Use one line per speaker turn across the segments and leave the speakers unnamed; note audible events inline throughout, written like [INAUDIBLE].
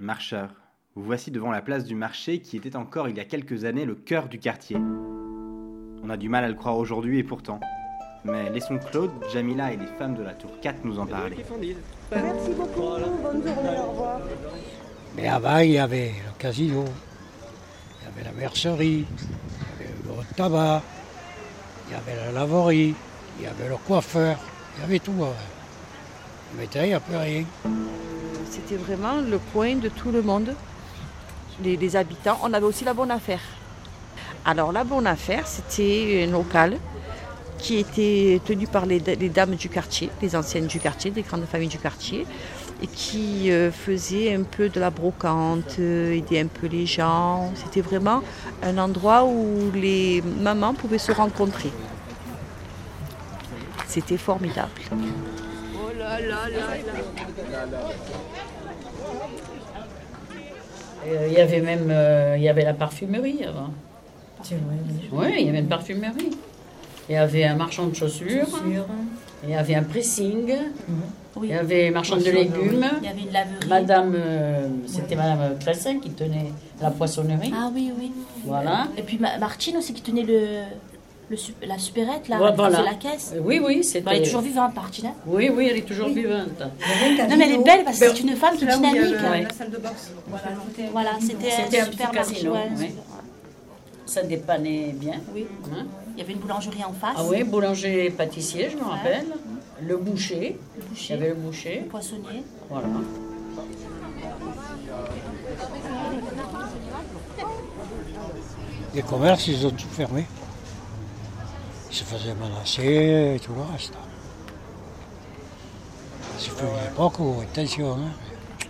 Marcheurs, vous voici devant la place du marché qui était encore il y a quelques années le cœur du quartier. On a du mal à le croire aujourd'hui et pourtant. Mais laissons Claude, Jamila et les femmes de la tour 4 nous en parler.
Merci beaucoup, bonne journée, au revoir.
Mais avant, il y avait le casino, il y avait la mercerie, il y avait le tabac, il y avait la laverie, il y avait le coiffeur, il y avait tout. avant. Maintenant, il n'y a plus rien.
C'était vraiment le coin de tout le monde, les, habitants. On avait aussi la bonne affaire. Alors la bonne affaire, c'était un local qui était tenu par les, les dames du quartier, les anciennes du quartier, des grandes familles du quartier, et qui euh, faisait un peu de la brocante, euh, aidait un peu les gens. C'était vraiment un endroit où les mamans pouvaient se rencontrer. C'était formidable.
Euh, Il y avait même euh, il y avait la parfumerie avant. Oui, il y avait une parfumerie. Il y avait un marchand de chaussures. Il y avait un pressing. Il y avait un marchand de légumes.
Il y avait une laverie.
Madame, euh, c'était Madame Cressin qui tenait la poissonnerie.
Ah oui, oui.
Voilà.
Et puis Ma- Martine aussi qui tenait le, le la supérette, là,
Voilà,
faisait
voilà.
la caisse.
Euh, Oui, oui, c'était.
elle est toujours vivante, Martine. hein.
Oui, oui, elle est toujours
Oui.
vivante.
Non, mais elle est belle parce que c'est une femme qui est dynamique.
Ouais.
Voilà, c'était
C'était
un
un petit
super
casino,
marché. ouais.
oui. Ça dépannait bien.
Oui.
Hein.
Il y avait une boulangerie en face.
Ah oui, boulanger et pâtissier, je me rappelle. Le boucher.
Le
Il
boucher,
y avait le
le
boucher.
poissonnier.
Voilà.
Les commerces, ils ont tout fermé. Ils se faisaient menacer et tout le reste. C'était une époque où, attention, hein,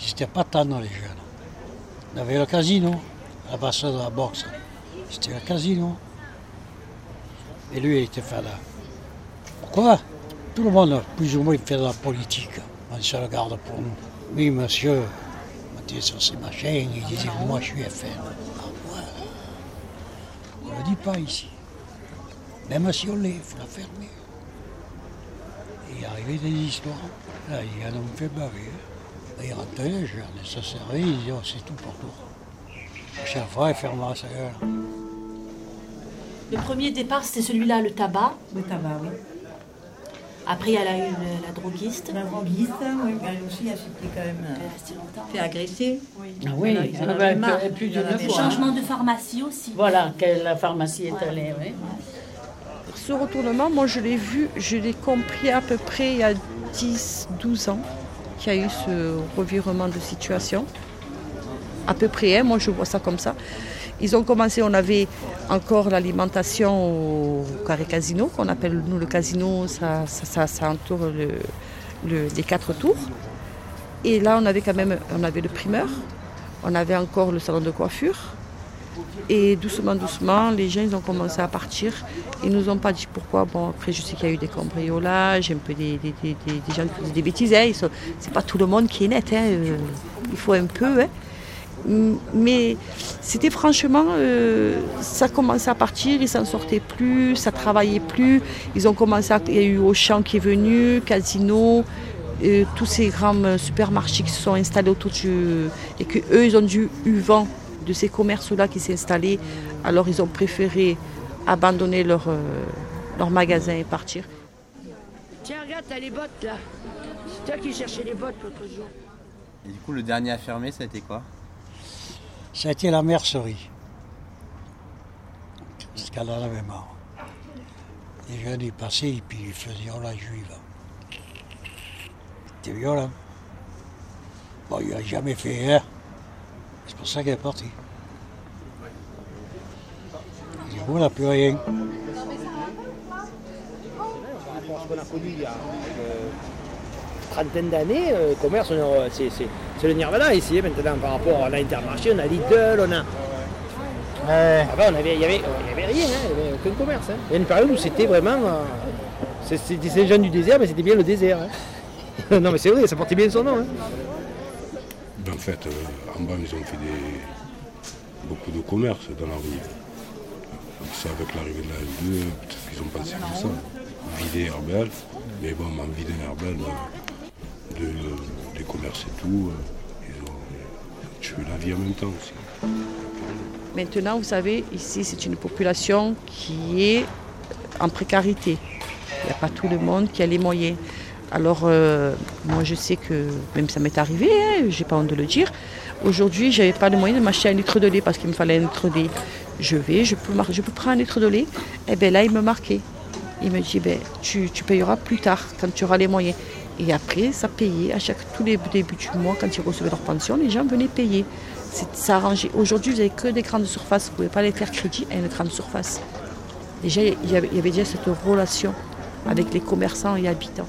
ils n'étaient pas tant dans les jeunes. On avait le casino, la de la boxe. C'était le casino. Et lui, il était fait là. Pourquoi? Tout le monde, plus ou moins, fait de la politique. On se regarde pour nous. Oui, monsieur, on sur ces machins, il disait, moi, je suis FN. Ah ouais. On ne le dit pas ici. Même si on l'est, il faut la fermer. Il arrivait des histoires. Là, il y en a me fait baver. hein. Il rentrait les jeunes, et ça servait, il disait, oh, c'est tout pour tout. Chaque fois, il fermait sa gueule.
Le premier départ, c'était celui-là, le tabac.
Le tabac, oui.
Après, elle a eu le- la droguiste.
La droguiste, oui, elle aussi, elle s'était quand même
Elle
euh, fait agresser.
Ah oui,
Ils en avaient
plus d'une fois.
marre.
Changement de pharmacie aussi.
Voilà, que la pharmacie est allée, oui.
Ce retournement, moi je l'ai vu, je l'ai compris à peu près il y a 10-12 ans qu'il y a eu ce revirement de situation. À peu près, hein, moi je vois ça comme ça. Ils ont commencé, on avait encore l'alimentation au carré casino, qu'on appelle nous le casino, ça, ça, ça, entoure le, le- les quatre tours. Et là, on avait quand même on avait le primeur, on avait encore le salon de coiffure. Et doucement, doucement, les gens ils ont commencé à partir. Ils nous ont pas dit pourquoi. Bon, après, je sais qu'il y a eu des cambriolages, un peu des, des, des- des- gens qui faisaient des bêtises. Hein. Sont- C'est pas tout le monde qui est net. hein. Euh, Il faut un peu. hein. Mais c'était franchement, euh, ça commençait à partir, ils s'en sortaient plus, ça travaillait plus. Ils ont commencé à, il y a eu Auchan qui est venu, Casino, euh, tous ces grands supermarchés qui se sont installés autour du, et que eux ils ont dû eu vent de ces commerces-là qui s'est installés. Alors ils ont préféré abandonner leur, euh, leur magasin et partir.
Tiens, regarde, t'as les bottes là. C'est toi qui cherchais les bottes l'autre jour.
Et du coup, le dernier à fermer, ça a été quoi?
Ça a été la mercerie. Parce qu'elle en avait marre. Les jeunes, ils passaient et puis ils faisaient oh la juive. C'était violent. Bon, il n'a jamais fait rien. C'est pour ça qu'elle est partie. Du coup, on n'a plus rien.
qu'on a connu il y a une trentaine d'années, euh, le commerce, on est- c'est le nirvana ici hein, maintenant par rapport à l'Intermarché, on a Lidl, on a... Avant, on avait, il n'y avait, il y avait rien, hein, il n'y avait aucun commerce. hein. Il y a une période où c'était vraiment... euh, C'était ces gens du désert, mais c'était bien le désert. hein. [LAUGHS] non mais c'est vrai, ça portait bien son nom.
En fait, euh, en bas, ils ont fait beaucoup de commerce dans la rue. Donc ça, avec l'arrivée de la L2, peut-être qu'ils ont pensé à ça. Vider Herbel. Mais bon, en vider Herbel, euh, de, des commerces et tout, euh, ils, ont, fais la vie en même temps aussi.
Maintenant, vous savez, ici, c'est une population qui est en précarité. Il n'y a pas tout le monde qui a les moyens. Alors, euh, moi, je sais que, même ça m'est arrivé, hein, j'ai pas honte de le dire. Aujourd'hui, je n'avais pas le moyen de m'acheter un litre de lait parce qu'il me fallait un litre de lait. Je vais, je peux, prendre un litre de lait. Et bien là, il me marquait. Il me dit, ben, tu, payeras plus tard, quand tu auras les moyens. Et après, ça payait. À chaque, tous les débuts du mois, quand ils recevaient leur pension, les gens venaient payer. Ça arrangé. Aujourd'hui, vous n'avez que des grandes surfaces. Vous ne pouvez pas les faire crédit à une grande surface. Déjà, il y avait déjà cette relation avec les commerçants et habitants.